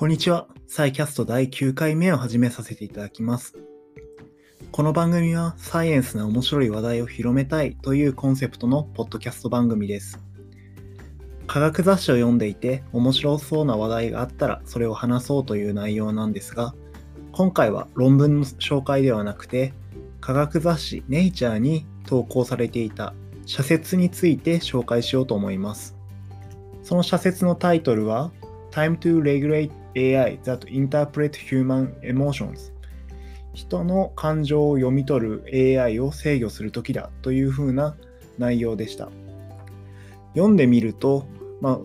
こんにちは。サイキャスト第9回目を始めさせていただきます。この番組はサイエンスな面白い話題を広めたいというコンセプトのポッドキャスト番組です。科学雑誌を読んでいて面白そうな話題があったらそれを話そうという内容なんですが、今回は論文の紹介ではなくて、科学雑誌ネイチャーに投稿されていた社説について紹介しようと思います。その社説のタイトルは Time to Regulate AI that Interpret Human Emotions 人の感情を読み取る AI を制御する時だというふうな内容でした。読んでみると、まあ、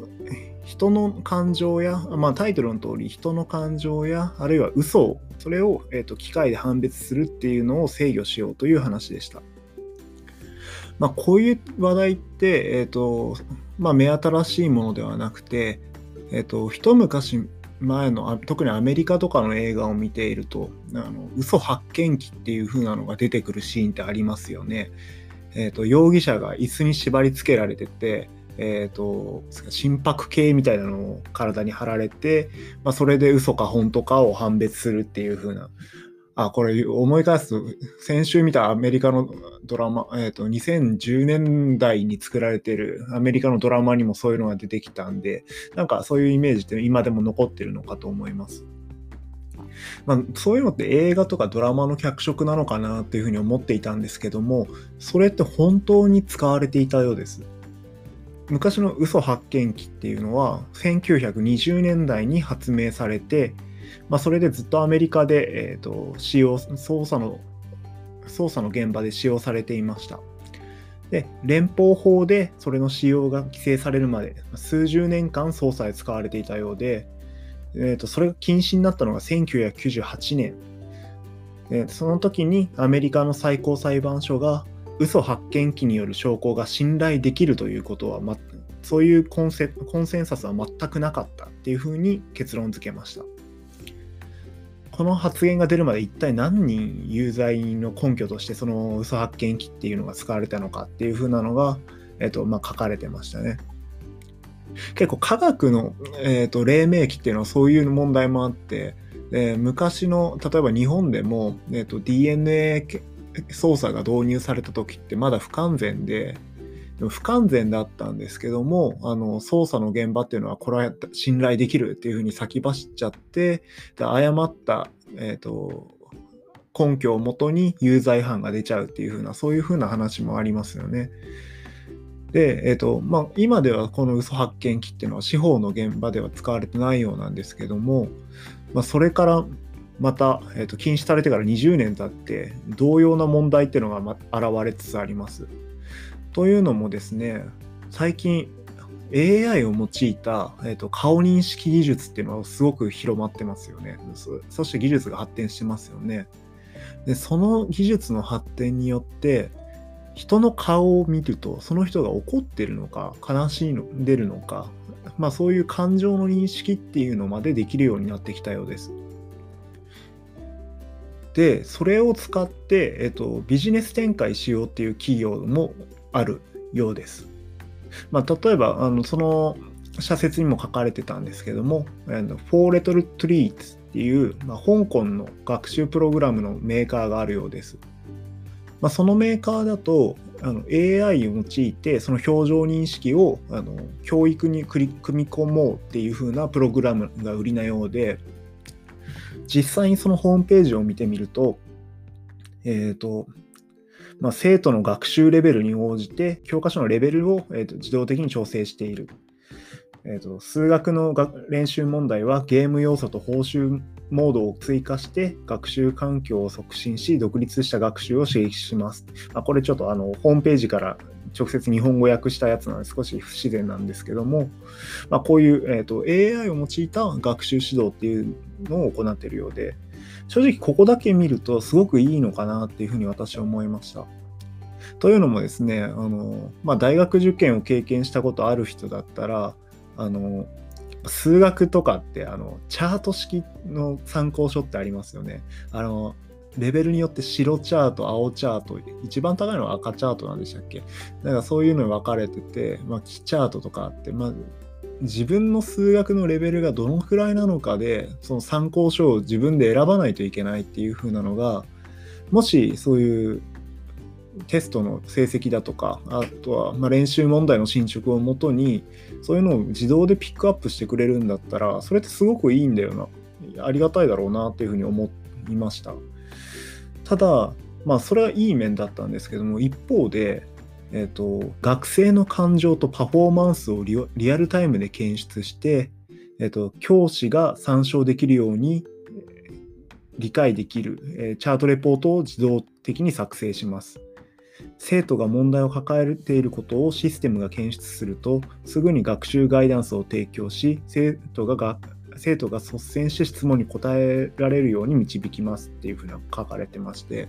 人の感情や、まあ、タイトルの通り人の感情やあるいは嘘をそれを、えーと、機械で判別するっていうのを制御しようという話でした。まあ、こういう話題って、えーとまあ、目新しいものではなくて、えーと一昔前の特にアメリカとかの映画を見ているとあの嘘発見器っていう風なのが出てくるシーンってありますよね。えーと、容疑者が椅子に縛り付けられてて、えーと、心拍計みたいなのを体に貼られて、まあ、それで嘘か本当かを判別するっていう風なあ、これ思い返すと、先週見たアメリカのドラマ、えっ、ー、と、2010年代に作られてるアメリカのドラマにもそういうのが出てきたんで、なんかそういうイメージって今でも残ってるのかと思います。まあ、そういうのって映画とかドラマの脚色なのかなっていうふうに思っていたんですけども、それって本当に使われていたようです。昔の嘘発見器っていうのは1920年代に発明されてまあ、それでずっとアメリカで、えーと、使用捜査の捜査の現場で使用されていました。で連邦法でそれの使用が規制されるまで数十年間捜査で使われていたようで、えーと、それが禁止になったのが1998年でその時にアメリカの最高裁判所が嘘発見器による証拠が信頼できるということは、ま、そういうコンセコンセンサスは全くなかったっていうふうに結論付けました。この発言が出るまで一体何人有罪の根拠としてその嘘発見器っていうのが使われたのかっていう風なのが、えっとまあ、書かれてましたね。結構科学の、えーと、黎明期っていうのはそういう問題もあって、で昔の例えば日本でも、えーと DNA 操作が導入された時ってまだ不完全で不完全だったんですけども、あの、捜査の現場っていうのは、これは信頼できるっていうふうに先走っちゃって、誤った、え、ー、と、根拠をもとに有罪犯が出ちゃうっていうふうな、そういうふうな話もありますよね。で、え、ー、と、まあ、今ではこの嘘発見器っていうのは司法の現場では使われてないようなんですけども、まあ、それからまた、えーと、禁止されてから20年経って同様な問題っていうのが、現れつつあります。というのもですね、最近 AI を用いた、えーと、顔認識技術っていうのはすごく広まってますよね。そして技術が発展してますよね。で、その技術の発展によって、人の顔を見ると、その人が怒ってるのか、悲しいの、出るのか、まあそういう感情の認識っていうのまでできるようになってきたようです。で、それを使って、えっと、ビジネス展開しようっていう企業もあるようです。まあ、例えばあのその社説にも書かれてたんですけども、フォーレトルトリーツっていう、まあ、香港の学習プログラムのメーカーがあるようです。まあ、そのメーカーだとあの AI を用いてその表情認識をあの教育に組み込もうっていう風なプログラムが売りなようで実際にそのホームページを見てみると,、えーとまあ、生徒の学習レベルに応じて教科書のレベルを、えーと、自動的に調整している。えーと、数学の練習問題はゲーム要素と報酬モードを追加して学習環境を促進し独立した学習を刺激します。まあ、これちょっとあのホームページから直接日本語訳したやつなので少し不自然なんですけども、まあ、こういう、えーと AI を用いた学習指導っていうのを行っているようで、正直ここだけ見るとすごくいいのかなっていうふうに私は思いました。というのもですね、あのまあ、大学受験を経験したことある人だったら、あの数学とかってあのチャート式の参考書ってありますよね。あのレベルによって白チャート、青チャート、一番高いのは赤チャートなんでしたっけ？だからそういうのに分かれてて、まあ、キチャートとかあって、まあ、自分の数学のレベルがどのくらいなのかでその参考書を自分で選ばないといけないっていう風なのがもしそういうテストの成績だとかあとはま練習問題の進捗をもとにそういうのを自動でピックアップしてくれるんだったらそれってすごくいいんだよな。ありがたいだろうなっていうふうに思いました。ただまあそれはいい面だったんですけども一方でえーと、学生の感情とパフォーマンスをリアルタイムで検出して、えーと、教師が参照できるように理解できる、えー、チャートレポートを自動的に作成します。生徒が問題を抱えていることをシステムが検出すると、すぐに学習ガイダンスを提供し、生徒が生徒が率先して質問に答えられるように導きますっていうふうな書かれてまして、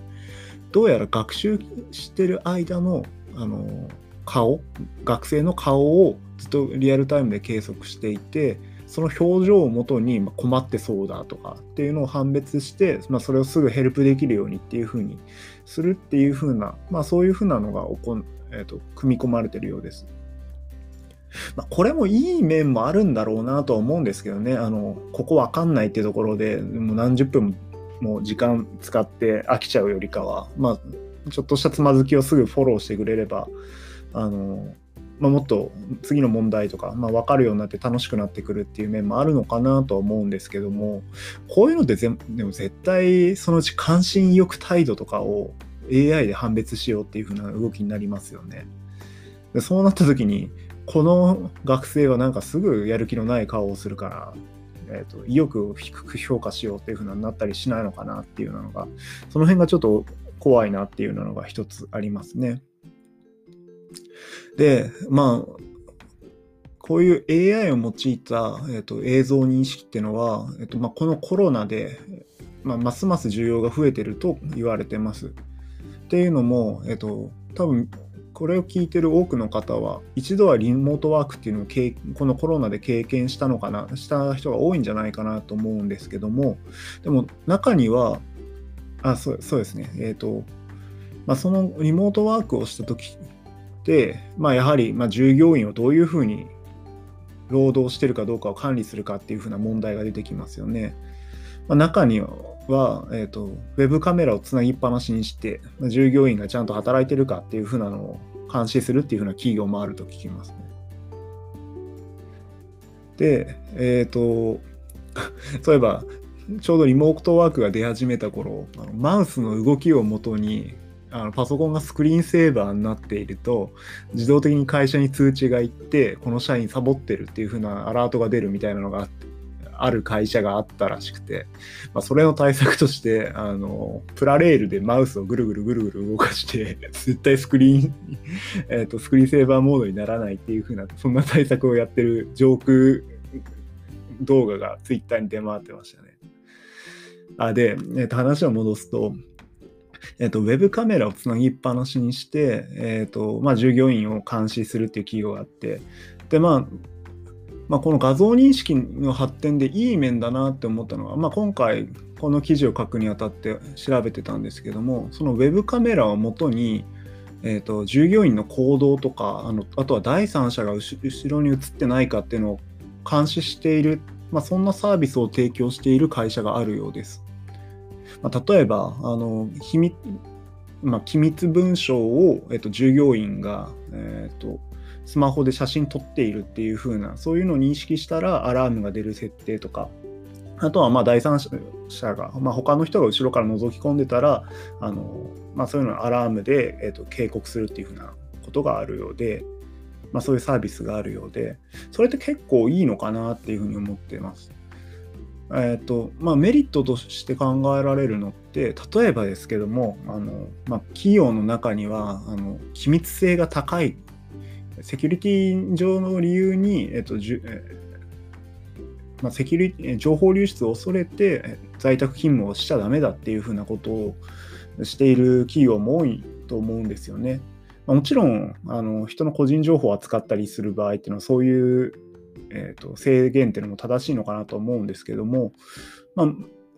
どうやら学習してる間のあの顔学生の顔をずっとリアルタイムで計測していてその表情をもとに困ってそうだとかっていうのを判別して、まあ、それをすぐヘルプできるようにっていうふうにするっていうふうな、まあ、そういうふうなのがおこ、えーと、組み込まれてるようです。まあ、これもいい面もあるんだろうなとは思うんですけどね、あのここわかんないってところでもう何十分も時間使って飽きちゃうよりかは、まあ、ちょっとしたつまずきをすぐフォローしてくれれば、あの、まあ、もっと次の問題とか、まあ、分かるようになって楽しくなってくるっていう面もあるのかなとは思うんですけども、こういうのってでも絶対そのうち関心意欲態度とかを AI で判別しようっていう風な動きになりますよね。でそうなった時に、この学生はなんかすぐやる気のない顔をするから、えーと、意欲を低く評価しようっていう風になったりしないのかなっていうのが、その辺がちょっと怖いなっていうのが一つありますね。で、まあ、こういう AI を用いた、えーと、映像認識っていうのは、えーとまあ、このコロナで、まあ、ますます需要が増えてると言われてます。っていうのも、えっ、ー、と、多分これを聞いてる多くの方は一度はリモートワークっていうのをこのコロナで経験したのかなした人が多いんじゃないかなと思うんですけどもでも中にはあそうですね。えっ、ー、と、まあ、そのリモートワークをした時で、まあ、やはり、ま、従業員をどういうふうに労働してるかどうかを管理するかっていうふうな問題が出てきますよね。まあ、中には、はえーと、ウェブカメラをつなぎっぱなしにして、従業員がちゃんと働いてるかっていうふうなのを監視するっていうふうな企業もあると聞きますね。で、えっ、ー、と、そういえば、ちょうどリモートワークが出始めた頃、あのマウスの動きをもとにあのパソコンがスクリーンセーバーになっていると自動的に会社に通知がいってこの社員サボってるっていう風なアラートが出るみたいなのがあってある会社があったらしくて、まあ、それの対策としてあのプラレールでマウスをぐるぐるぐるぐる動かして絶対スクリーンえとスクリーンセーバーモードにならないっていう風なそんな対策をやってる上空動画がツイッターに出回ってましたね。あで、えー、と話を戻すと、えーと、ウェブカメラをつなぎっぱなしにして、えーとまあ、従業員を監視するっていう企業があって、で、まあ、まあ、この画像認識の発展でいい面だなって思ったのは、まあ、今回この記事を書くにあたって調べてたんですけどもそのウェブカメラをもとに、えーと、従業員の行動とかあのあとは第三者が後ろに映ってないかっていうのを監視しているまあ、そんなサービスを提供している会社があるようです。まあ、例えばあの秘密、まあ、機密文書を、えっと、従業員が、えっと、スマホで写真撮っているっていう風なそういうのを認識したらアラームが出る設定とかあとはまあ第三者が、まあ、他の人が後ろから覗き込んでたらあの、まあ、そういうのをアラームで、えっと、警告するっていう風なことがあるようで、まあ、そういうサービスがあるようで、それって結構いいのかなっていうふうに思ってます。えーとまあ、メリットとして考えられるのって例えばですけどもあの、まあ、企業の中にはあの機密性が高いセキュリティ上の理由に、えっとじゅえまあ、セキュリティ情報流出を恐れて在宅勤務をしちゃダメだっていうふうなことをしている企業も多いと思うんですよね。まもちろんあの人の個人情報を扱ったりする場合っていうのはそういう、えーと、制限っていうのも正しいのかなと思うんですけども、まあ、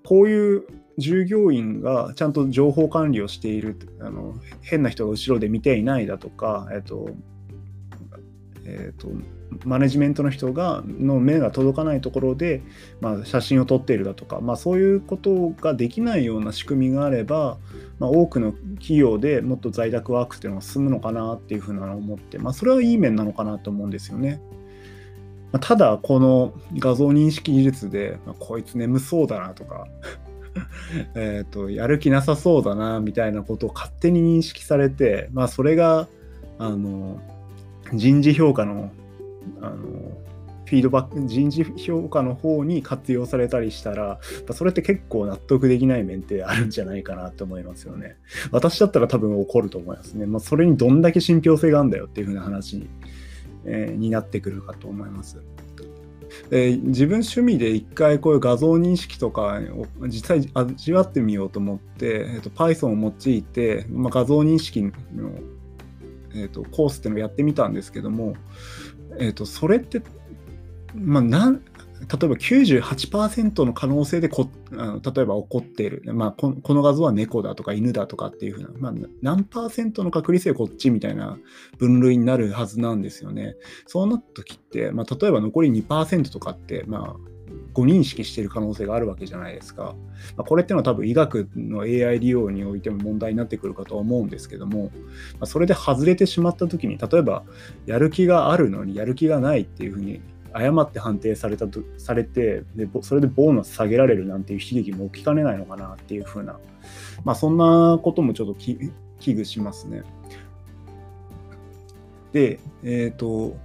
こういう従業員がちゃんと情報管理をしているあの変な人が後ろで見ていないだとか、えーとえーと、マネジメントの人がの目が届かないところで、まあ、写真を撮っているだとか、まあ、そういうことができないような仕組みがあれば、まあ、多くの企業でもっと在宅ワークっていうのが進むのかなっていうふうなのを思って、まあ、それはいい面なのかなと思うんですよね。まあ、ただこの画像認識技術で、まあ、こいつ眠そうだなとか えとやる気なさそうだなみたいなことを勝手に認識されて、まあ、それがあの人事評価のあのフィードバック人事評価の方に活用されたりしたらそれって結構納得できない面ってあるんじゃないかなと思いますよね。私だったら多分怒ると思いますね、まあ、それにどんだけ信憑性があるんだよっていう風な話に,、えー、になってくるかと思います。えー、自分趣味で一回こういう画像認識とかを実際味わってみようと思って、えーと、Python を用いて、まあ、画像認識のえーと、コースっていうのをやってみたんですけども、えーと、それって、まあ、なん例えば98%の可能性でこあの例えば起こっている、まあこ、この画像は猫だとか犬だとかっていうふうな、まあ、何パーセントの確率でこっちみたいな分類になるはずなんですよね。そうなった時って、まあ、例えば残り2%とかって、まあ、誤認識している可能性があるわけじゃないですか。まあ、これっていうのは多分医学の AI 利用においても問題になってくるかとは思うんですけども、まあ、それで外れてしまった時に例えばやる気があるのにやる気がないっていうふうに誤って判定されたとされてでそれでボーナス下げられるなんていう悲劇も起きかねないのかなっていうふうな、まあ、そんなこともちょっと危惧しますね。で、えっ、ー、と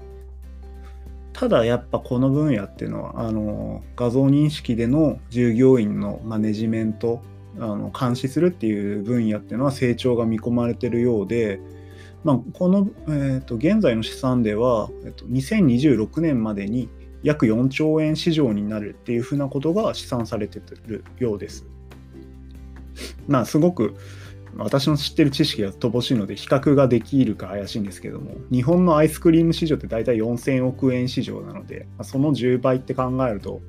ただやっぱこの分野っていうのはあの画像認識での従業員のマネジメントあの監視するっていう分野っていうのは成長が見込まれてるようで、まあ、この、えーと、現在の試算では、えーと、2026年までに約4兆円市場になるっていうふうなことが試算されてるようです。まあすごく私の知ってる知識が乏しいので比較ができるか怪しいんですけども日本のアイスクリーム市場って大体4000億円市場なのでその10倍って考えると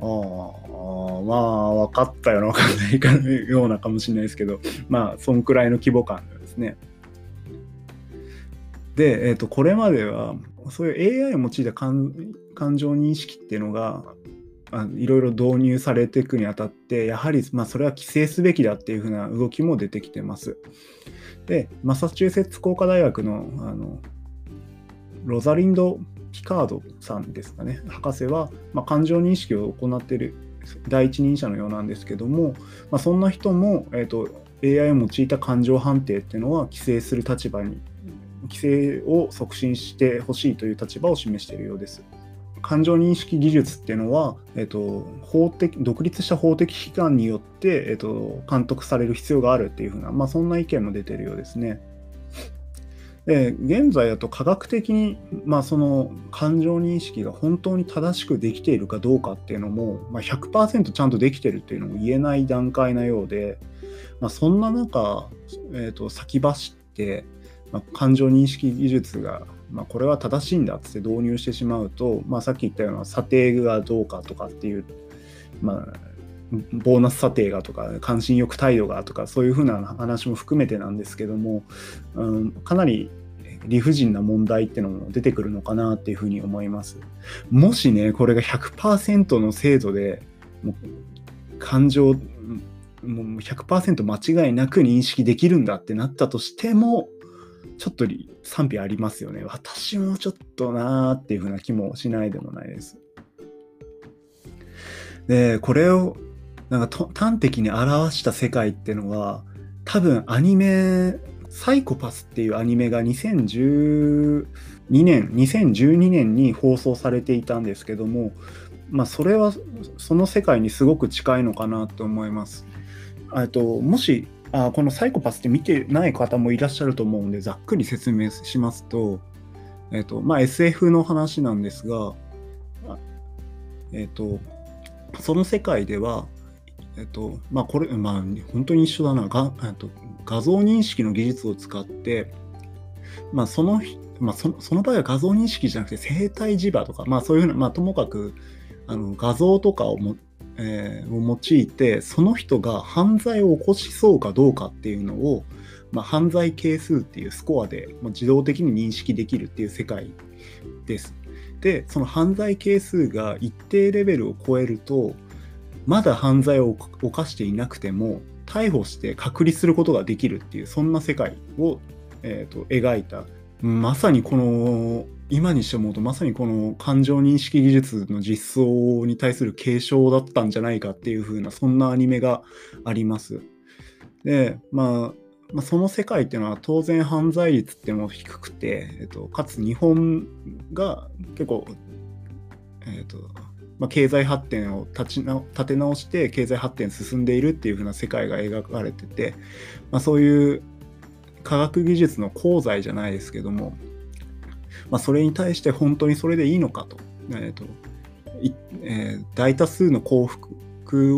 ああまあ分かったような分かんないかのようなかもしれないですけどまあそんくらいの規模感ですね。で、えー、とこれまではそういう AI を用いた感情認識っていうのがいろいろ導入されていくにあたってやはりまあそれは規制すべきだっていうふうな動きも出てきてます。でマサチューセッツ工科大学のあのロザリンド・ピカードさんですかね博士は、まあ、感情認識を行っている第一人者のようなんですけども、まあ、そんな人も、えーと、AI を用いた感情判定っていうのは規制する立場に規制を促進してほしいという立場を示しているようです。感情認識技術っていうのは、えっと、法的独立した法的機関によって、えっと、監督される必要があるっていうふうな、まあ、そんな意見も出てるようですね。で現在だと科学的に、まあ、その感情認識が本当に正しくできているかどうかっていうのも、まあ、100%ちゃんとできてるっていうのも言えない段階なようで、まあ、そんな中、えー、と先走って、まあ、感情認識技術がまあ、これは正しいんだって導入してしまうと、まあ、さっき言ったような査定がどうかとかっていう、まあ、ボーナス査定がとか関心欲態度がとかそういうふうな話も含めてなんですけども、うん、かなり理不尽な問題ってのも出てくるのかなっていうふうに思います。もしねこれが100%の精度でもう感情もう100%間違いなく認識できるんだってなったとしてもちょっと賛否ありますよね。私もちょっとなーっていう風な気もしないでもないです。で、これをなんか端的に表した世界っていうのは、多分アニメ、サイコパスっていうアニメが2012年、2012年に放送されていたんですけども、まあそれはその世界にすごく近いのかなと思います。ともしあこのサイコパスって見てない方もいらっしゃると思うんで、ざっくり説明しますと、え、ー、と、まあ、SF の話なんですが、え、ー、と、その世界では、え、ー、と、まあ、これ、まあ、本当に一緒だな、がと画像認識の技術を使って、まあ、その、まあそ、その場合は画像認識じゃなくて生体磁場とか、まあ、そういうふうな、まあ、ともかく、あの画像とかをもえー、を用いてその人が犯罪を起こしそうかどうかっていうのをまあ、犯罪係数っていうスコアでま自動的に認識できるっていう世界です。でその犯罪係数が一定レベルを超えるとまだ犯罪を犯していなくても逮捕して隔離することができるっていうそんな世界を、えーと、描いたまさにこの今にして思うとまさにこの感情認識技術の実装に対する継承だったんじゃないかっていう風なそんなアニメがあります。で、まあ、まあ、その世界っていうのは当然犯罪率っていうのも低くて、えっと、かつ日本が結構、えっとまあ、経済発展を立ち直立て直して経済発展進んでいるっていう風な世界が描かれてて、まあ、そういう科学技術の功罪じゃないですけども、まあ、それに対して本当にそれでいいのかと,、えーとえー、大多数の幸福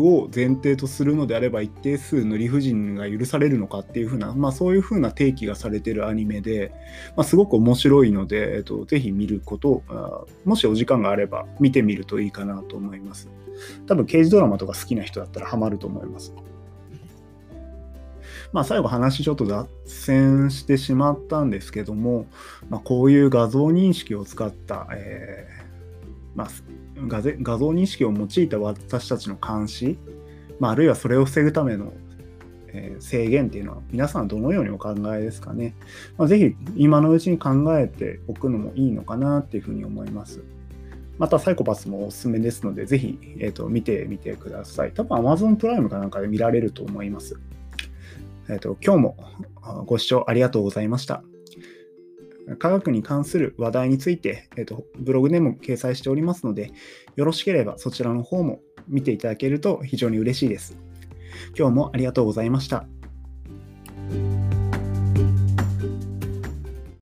を前提とするのであれば一定数の理不尽が許されるのかっていうふうな、まあ、そういうふうな提起がされてるアニメで、まあ、すごく面白いので、えっと、ぜひ見ることあもしお時間があれば見てみるといいかなと思います。多分刑事ドラマとか好きな人だったらハマると思います。まあ、最後話ちょっと脱線してしまったんですけども、まあ、こういう画像認識を使った、えーまあ、画像認識を用いた私たちの監視、まあ、あるいはそれを防ぐための、え、制限っていうのは皆さんどのようにお考えですかね。まあ、ぜひ今のうちに考えておくのもいいのかなっていうふうに思います。またサイコパスもおすすめですので、ぜひ、えーと、見てみてください。多分 Amazon プライムかなんかで見られると思います。えっ、ー、と、今日もご視聴ありがとうございました。科学に関する話題について、えーと、ブログでも掲載しておりますので、よろしければそちらの方も見ていただけると非常に嬉しいです。今日もありがとうございました。